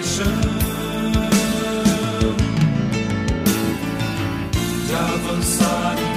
compaixão, de avançar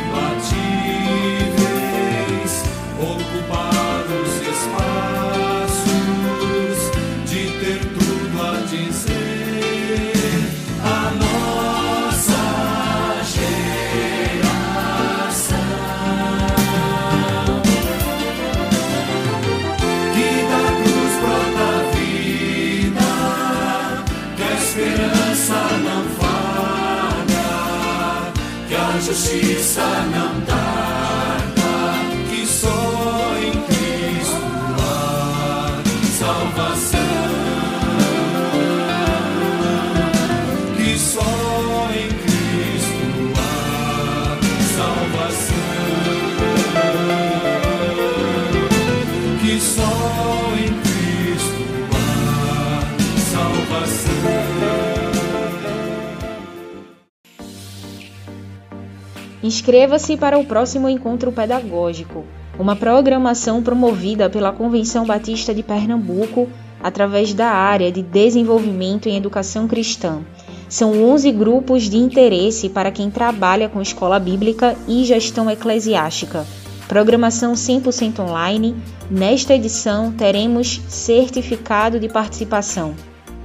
Inscreva-se para o próximo encontro pedagógico, uma programação promovida pela Convenção Batista de Pernambuco através da área de Desenvolvimento em Educação Cristã. São 11 grupos de interesse para quem trabalha com escola bíblica e gestão eclesiástica. Programação 100% online. Nesta edição teremos certificado de participação.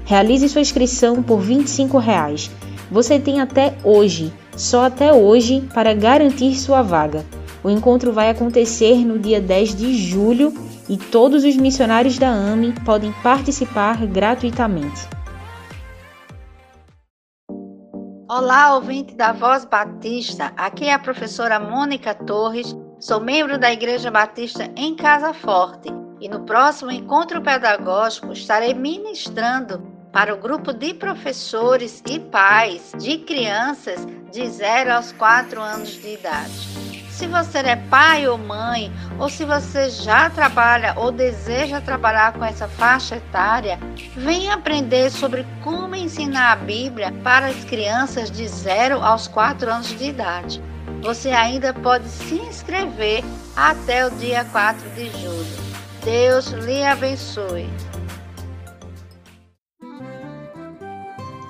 Realize sua inscrição por 25 reais. Você tem até hoje, só até hoje, para garantir sua vaga. O encontro vai acontecer no dia 10 de julho e todos os missionários da AME podem participar gratuitamente. Olá, ouvinte da Voz Batista. Aqui é a professora Mônica Torres. Sou membro da Igreja Batista em Casa Forte e no próximo encontro pedagógico estarei ministrando para o grupo de professores e pais de crianças de 0 aos 4 anos de idade. Se você é pai ou mãe, ou se você já trabalha ou deseja trabalhar com essa faixa etária, venha aprender sobre como ensinar a Bíblia para as crianças de 0 aos 4 anos de idade. Você ainda pode se inscrever até o dia 4 de julho. Deus lhe abençoe.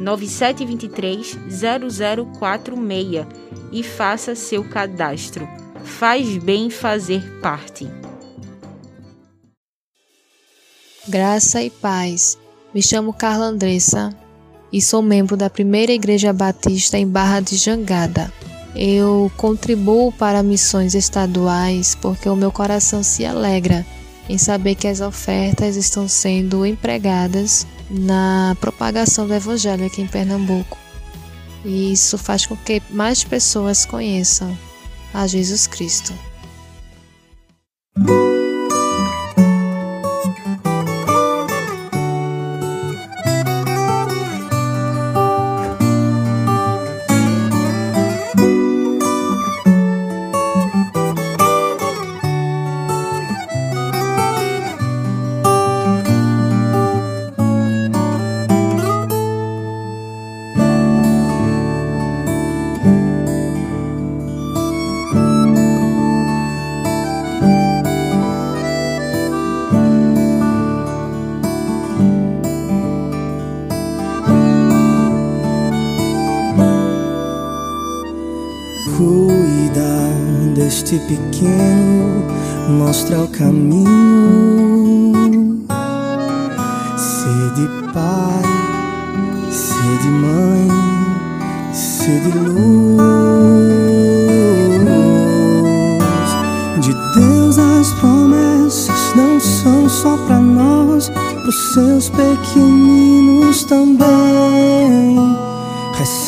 9723 0046 e faça seu cadastro. Faz bem fazer parte. Graça e paz. Me chamo Carla Andressa e sou membro da Primeira Igreja Batista em Barra de Jangada. Eu contribuo para missões estaduais porque o meu coração se alegra em saber que as ofertas estão sendo empregadas na propagação do Evangelho aqui em Pernambuco. E isso faz com que mais pessoas conheçam a Jesus Cristo. Deste pequeno mostra o caminho. Ser de pai, ser de mãe, ser de luz. De Deus as promessas não são só para nós, pros seus pequeninos também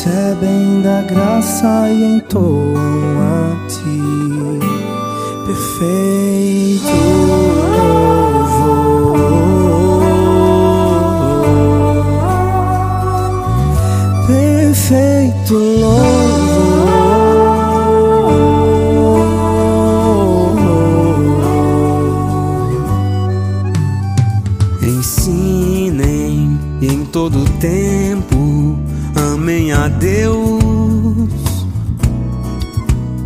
recebem da graça e entoam a ti. Perfeito Deus.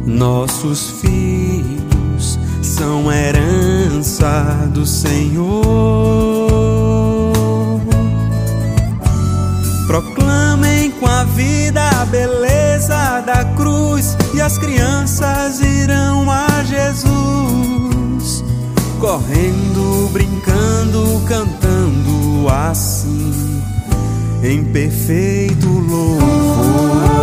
Nossos filhos são herança do Senhor. Proclamem com a vida a beleza da cruz e as crianças irão a Jesus, correndo, brincando, cantando assim em perfeito louvor.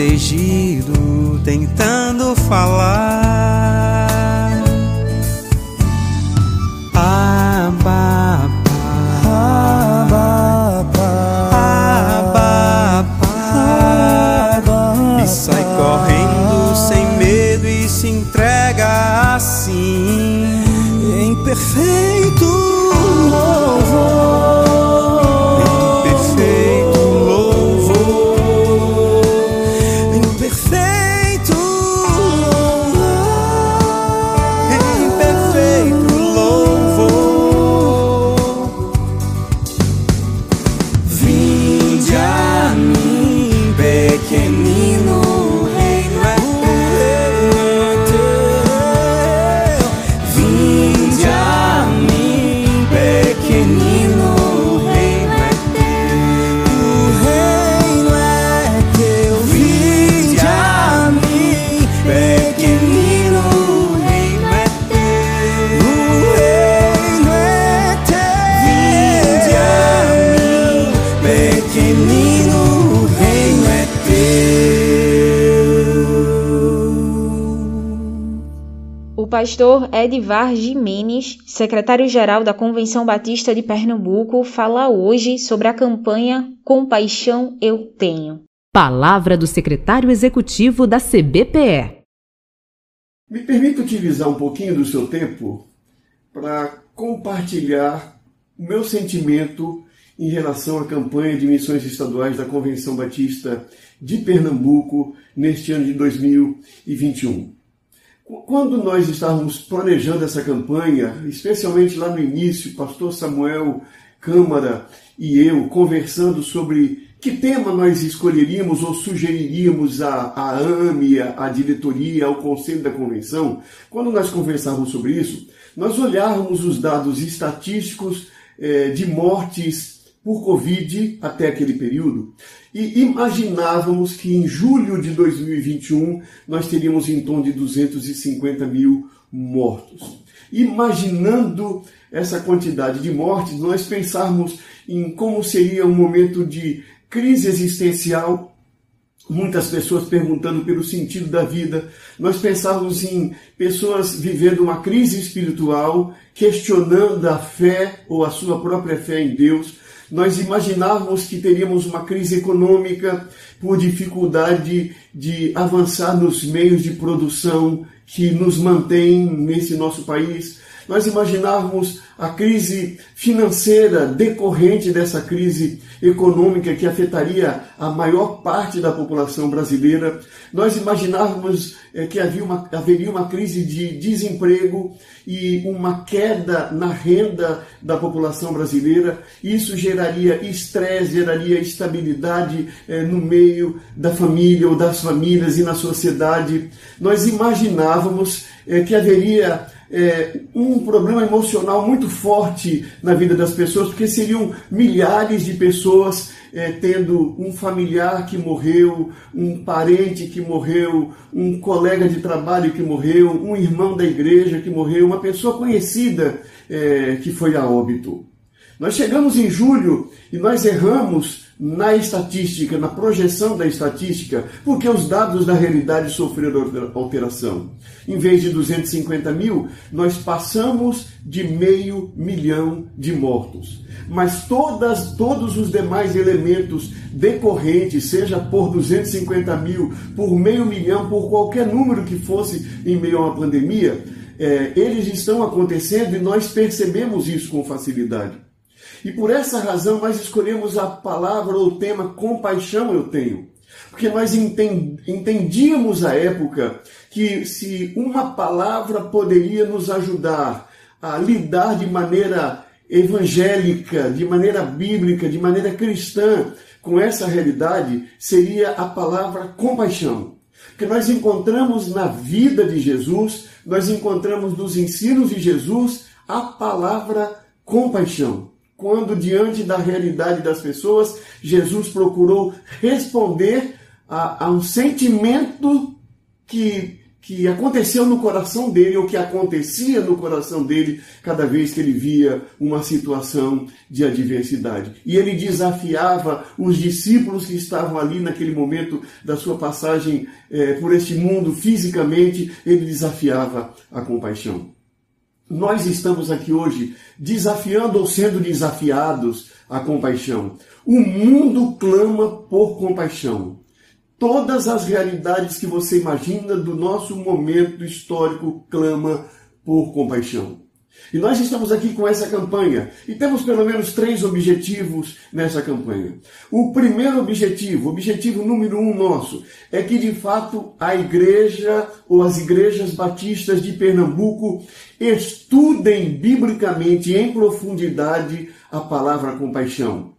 Desprotegido, tentando falar. Abba, Abba, Abba, e sai correndo sem medo e se entrega assim em pastor Edvar Jimenez, secretário-geral da Convenção Batista de Pernambuco, fala hoje sobre a campanha Compaixão Eu Tenho. Palavra do secretário executivo da CBPE. Me permita utilizar um pouquinho do seu tempo para compartilhar o meu sentimento em relação à campanha de missões estaduais da Convenção Batista de Pernambuco neste ano de 2021. Quando nós estávamos planejando essa campanha, especialmente lá no início, pastor Samuel Câmara e eu conversando sobre que tema nós escolheríamos ou sugeriríamos à, à AME, à diretoria, ao conselho da convenção, quando nós conversávamos sobre isso, nós olhávamos os dados estatísticos eh, de mortes por Covid até aquele período e imaginávamos que em julho de 2021 nós teríamos em torno de 250 mil mortos. Imaginando essa quantidade de mortes, nós pensarmos em como seria um momento de crise existencial, muitas pessoas perguntando pelo sentido da vida. Nós pensávamos em pessoas vivendo uma crise espiritual, questionando a fé ou a sua própria fé em Deus nós imaginávamos que teríamos uma crise econômica por dificuldade de avançar nos meios de produção que nos mantém nesse nosso país. Nós imaginávamos a crise financeira decorrente dessa crise econômica que afetaria a maior parte da população brasileira. Nós imaginávamos é, que havia uma, haveria uma crise de desemprego e uma queda na renda da população brasileira. Isso geraria estresse, geraria instabilidade é, no meio da família ou das famílias e na sociedade. Nós imaginávamos é, que haveria é, um problema emocional muito forte na vida das pessoas, porque seriam milhares de pessoas é, tendo um familiar que morreu, um parente que morreu, um colega de trabalho que morreu, um irmão da igreja que morreu, uma pessoa conhecida é, que foi a óbito. Nós chegamos em julho e nós erramos na estatística, na projeção da estatística, porque os dados da realidade sofreram alteração. Em vez de 250 mil, nós passamos de meio milhão de mortos. Mas todas, todos os demais elementos decorrentes, seja por 250 mil, por meio milhão, por qualquer número que fosse em meio a uma pandemia, é, eles estão acontecendo e nós percebemos isso com facilidade. E por essa razão nós escolhemos a palavra ou o tema compaixão eu tenho. Porque nós entendíamos à época que se uma palavra poderia nos ajudar a lidar de maneira evangélica, de maneira bíblica, de maneira cristã com essa realidade, seria a palavra compaixão. Que nós encontramos na vida de Jesus, nós encontramos nos ensinos de Jesus a palavra compaixão quando, diante da realidade das pessoas, Jesus procurou responder a, a um sentimento que, que aconteceu no coração dele, ou que acontecia no coração dele, cada vez que ele via uma situação de adversidade. E ele desafiava os discípulos que estavam ali naquele momento da sua passagem eh, por este mundo fisicamente, ele desafiava a compaixão. Nós estamos aqui hoje desafiando ou sendo desafiados a compaixão. O mundo clama por compaixão. Todas as realidades que você imagina do nosso momento histórico clama por compaixão. E nós estamos aqui com essa campanha e temos pelo menos três objetivos nessa campanha. O primeiro objetivo, objetivo número um nosso, é que de fato a igreja ou as igrejas batistas de Pernambuco estudem biblicamente em profundidade a palavra compaixão.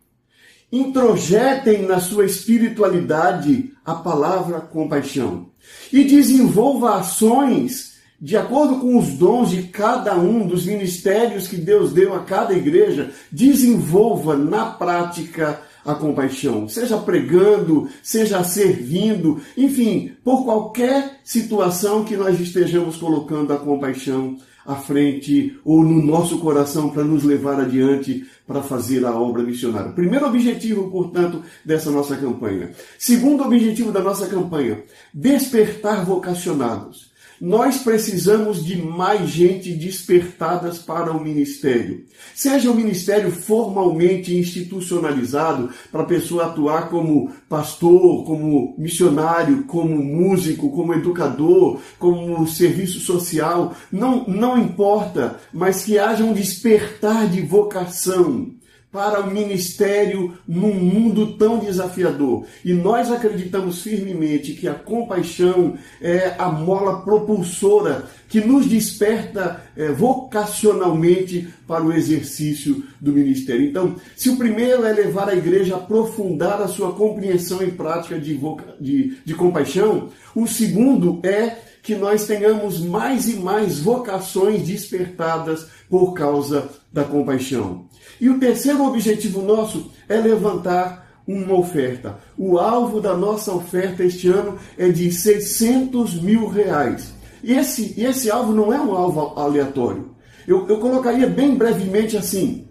Introjetem na sua espiritualidade a palavra compaixão e desenvolva ações de acordo com os dons de cada um dos ministérios que Deus deu a cada igreja, desenvolva na prática a compaixão, seja pregando, seja servindo, enfim, por qualquer situação que nós estejamos colocando a compaixão à frente ou no nosso coração para nos levar adiante para fazer a obra missionária. Primeiro objetivo, portanto, dessa nossa campanha. Segundo objetivo da nossa campanha, despertar vocacionados. Nós precisamos de mais gente despertadas para o ministério. Seja o ministério formalmente institucionalizado para a pessoa atuar como pastor, como missionário, como músico, como educador, como serviço social, não, não importa, mas que haja um despertar de vocação para o ministério num mundo tão desafiador. E nós acreditamos firmemente que a compaixão é a mola propulsora que nos desperta é, vocacionalmente para o exercício do ministério. Então, se o primeiro é levar a igreja a aprofundar a sua compreensão e prática de, de, de compaixão, o segundo é que nós tenhamos mais e mais vocações despertadas por causa da compaixão. E o terceiro objetivo nosso é levantar uma oferta. O alvo da nossa oferta este ano é de 600 mil reais. E esse, esse alvo não é um alvo aleatório. Eu, eu colocaria bem brevemente assim: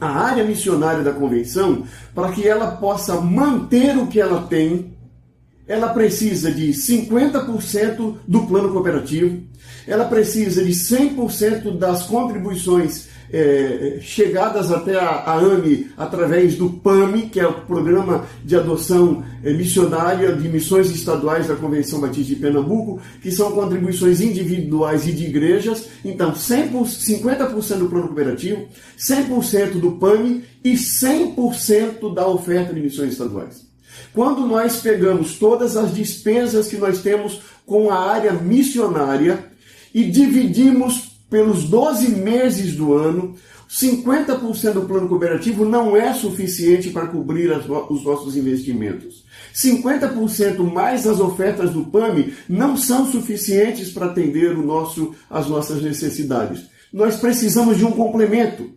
a área missionária da convenção, para que ela possa manter o que ela tem, ela precisa de 50% do plano cooperativo, ela precisa de 100% das contribuições é, chegadas até a, a, AME através do PAMI, que é o Programa de Adoção é, Missionária de Missões Estaduais da Convenção Batista de Pernambuco, que são contribuições individuais e de igrejas. Então, 100%, 50% do plano cooperativo, 100% do PAMI e 100% da oferta de missões estaduais. Quando nós pegamos todas as despesas que nós temos com a área missionária e dividimos pelos 12 meses do ano, 50% do plano cooperativo não é suficiente para cobrir os nossos investimentos. 50% mais as ofertas do PAMI não são suficientes para atender o nosso, as nossas necessidades. Nós precisamos de um complemento.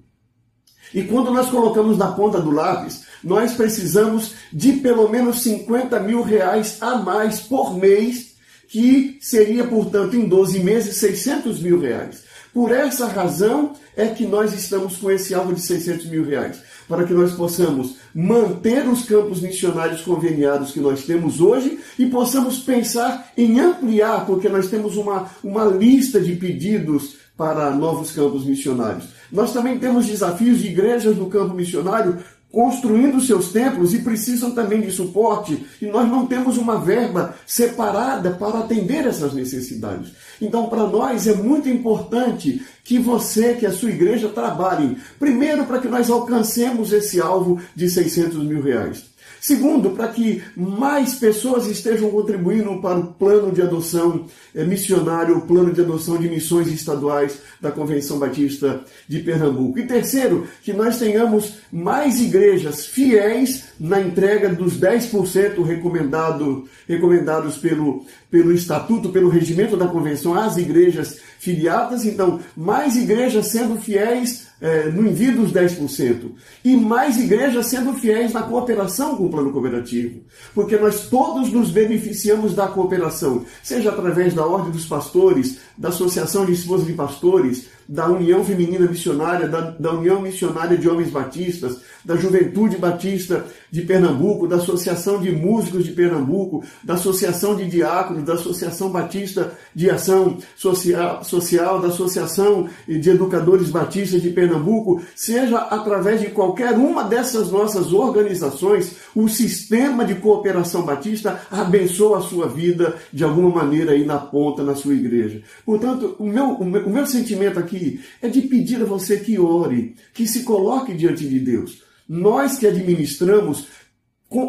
E quando nós colocamos na ponta do lápis, nós precisamos de pelo menos 50 mil reais a mais por mês, que seria, portanto, em 12 meses, 600 mil reais. Por essa razão é que nós estamos com esse alvo de 600 mil reais, para que nós possamos manter os campos missionários conveniados que nós temos hoje e possamos pensar em ampliar, porque nós temos uma, uma lista de pedidos para novos campos missionários. Nós também temos desafios de igrejas no campo missionário construindo seus templos e precisam também de suporte, e nós não temos uma verba separada para atender essas necessidades. Então, para nós é muito importante que você, que a sua igreja, trabalhe, primeiro, para que nós alcancemos esse alvo de 600 mil reais. Segundo, para que mais pessoas estejam contribuindo para o plano de adoção eh, missionário, o plano de adoção de missões estaduais da Convenção Batista de Pernambuco. E terceiro, que nós tenhamos mais igrejas fiéis na entrega dos 10% recomendado, recomendados pelo, pelo Estatuto, pelo regimento da Convenção às igrejas filiadas. Então, mais igrejas sendo fiéis é, no envio dos 10%. E mais igrejas sendo fiéis na cooperação com o plano cooperativo. Porque nós todos nos beneficiamos da cooperação, seja através da Ordem dos Pastores, da Associação de Esposas de Pastores, da União Feminina Missionária, da, da, União Missionária de Homens Batistas, da Juventude Batista de Pernambuco, da Associação de Músicos de Pernambuco, da Associação de Diáconos, da Associação Batista de Ação Social, Social da Associação de Educadores Batistas de Pernambuco, seja através de qualquer uma dessas nossas organizações, o sistema de cooperação batista abençoa a sua vida de alguma maneira aí na ponta, na sua igreja. Portanto, o meu, o meu, o meu sentimento aqui é de pedir a você que ore, que se coloque diante de Deus. Nós que administramos,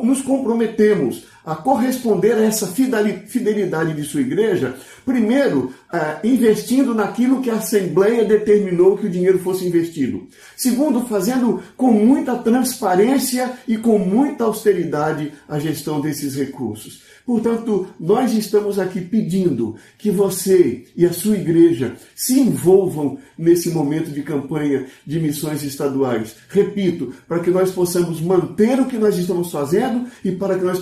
nos comprometemos a corresponder a essa fidelidade de sua igreja, primeiro, eh, investindo naquilo que a Assembleia determinou que o dinheiro fosse investido. Segundo, fazendo com muita transparência e com muita austeridade a gestão desses recursos. Portanto, nós estamos aqui pedindo que você e a sua igreja se envolvam nesse momento de campanha de missões estaduais. Repito, para que nós possamos manter o que nós estamos fazendo e para que nós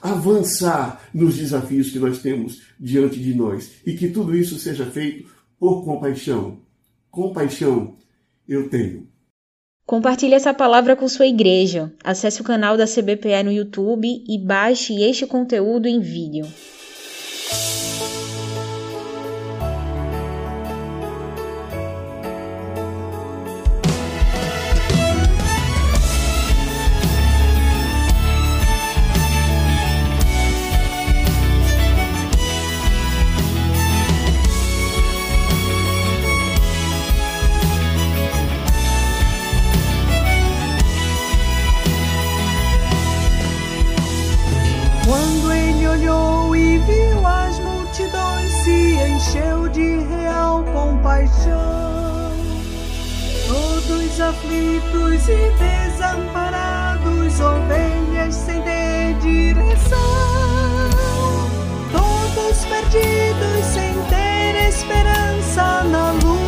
avançar nos desafios que nós temos diante de nós. E que tudo isso seja feito por compaixão. Compaixão eu tenho. Compartilhe essa palavra com sua igreja. Acesse o canal da CBPE no YouTube e baixe este conteúdo em vídeo. olhou e viu as multidões, se encheu de real compaixão. Todos aflitos e desamparados, ovelhas sem ter direção. Todos perdidos sem ter esperança na luz.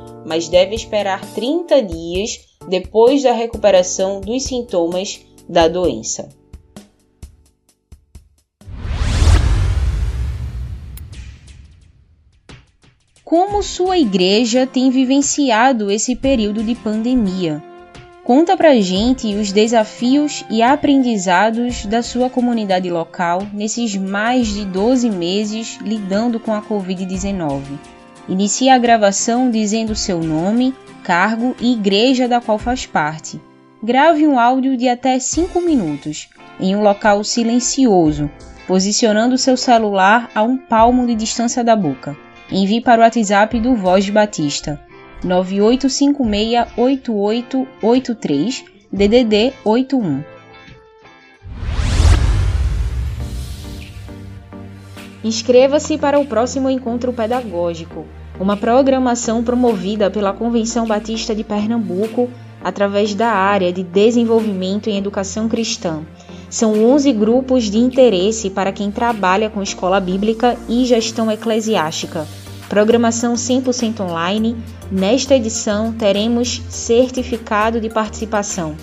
Mas deve esperar 30 dias depois da recuperação dos sintomas da doença. Como sua igreja tem vivenciado esse período de pandemia? Conta pra gente os desafios e aprendizados da sua comunidade local nesses mais de 12 meses lidando com a Covid-19. Inicie a gravação dizendo seu nome, cargo e igreja da qual faz parte. Grave um áudio de até 5 minutos, em um local silencioso, posicionando seu celular a um palmo de distância da boca. Envie para o WhatsApp do Voz Batista 98568883 DDD 81. Inscreva-se para o próximo encontro pedagógico, uma programação promovida pela Convenção Batista de Pernambuco através da área de Desenvolvimento em Educação Cristã. São 11 grupos de interesse para quem trabalha com escola bíblica e gestão eclesiástica. Programação 100% online. Nesta edição teremos certificado de participação.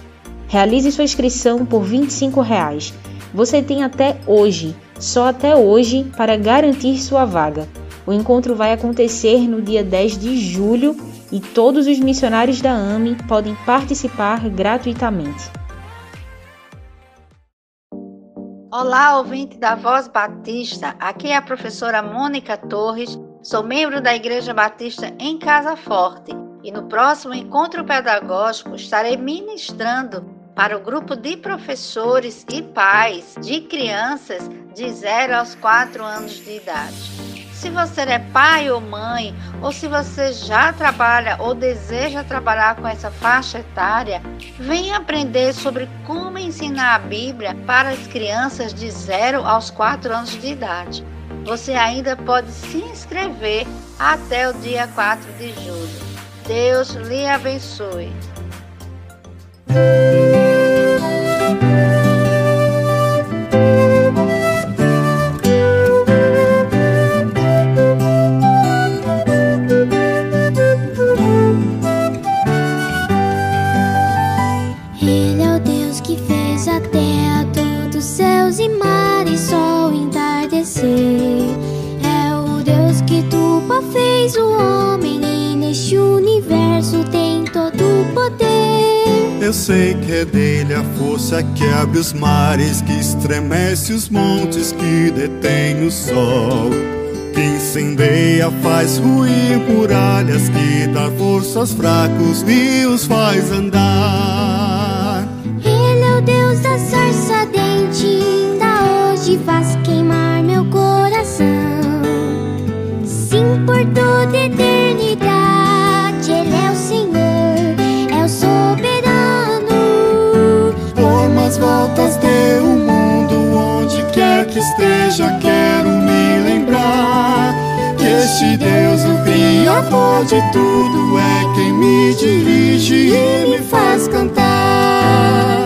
Realize sua inscrição por 25 reais. Você tem até hoje, só até hoje, para garantir sua vaga. O encontro vai acontecer no dia 10 de julho e todos os missionários da AME podem participar gratuitamente. Olá, ouvinte da Voz Batista. Aqui é a professora Mônica Torres. Sou membro da Igreja Batista em Casa Forte e no próximo encontro pedagógico estarei ministrando para o grupo de professores e pais de crianças de 0 aos 4 anos de idade. Se você é pai ou mãe, ou se você já trabalha ou deseja trabalhar com essa faixa etária, venha aprender sobre como ensinar a Bíblia para as crianças de 0 aos 4 anos de idade. Você ainda pode se inscrever até o dia 4 de julho. Deus lhe abençoe. Universo tem todo o poder. Eu sei que é dele a força que abre os mares, que estremece os montes, que detém o sol. Que incendeia, faz ruir muralhas, que dá força aos fracos e os faz andar. Ele é o Deus da sarça ainda hoje faz queimar meu coração. Sim, por toda eternidade, esteja, quero me lembrar. Que este Deus, o Criador de tudo, é quem me dirige e me faz cantar.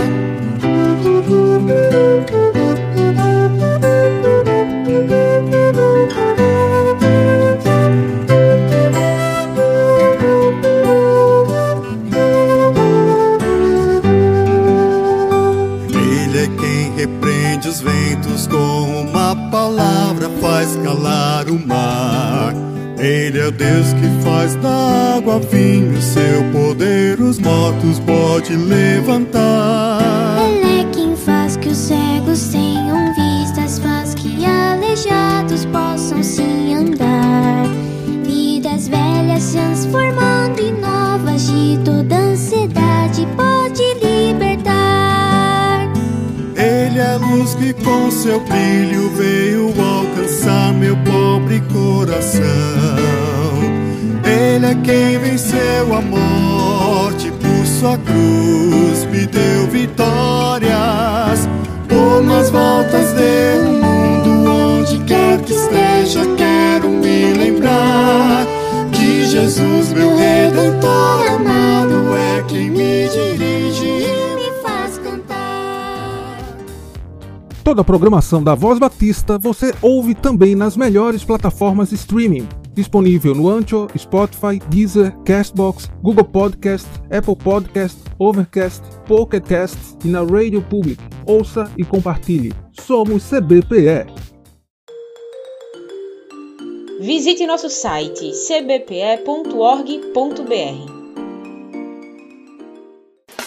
Toda a programação da Voz Batista você ouve também nas melhores plataformas de streaming disponível no Anchor, Spotify, Deezer, Castbox, Google Podcast, Apple Podcast, Overcast, Pocket Cast e na Rádio Public. Ouça e compartilhe. Somos CBPE. Visite nosso site cbpe.org.br.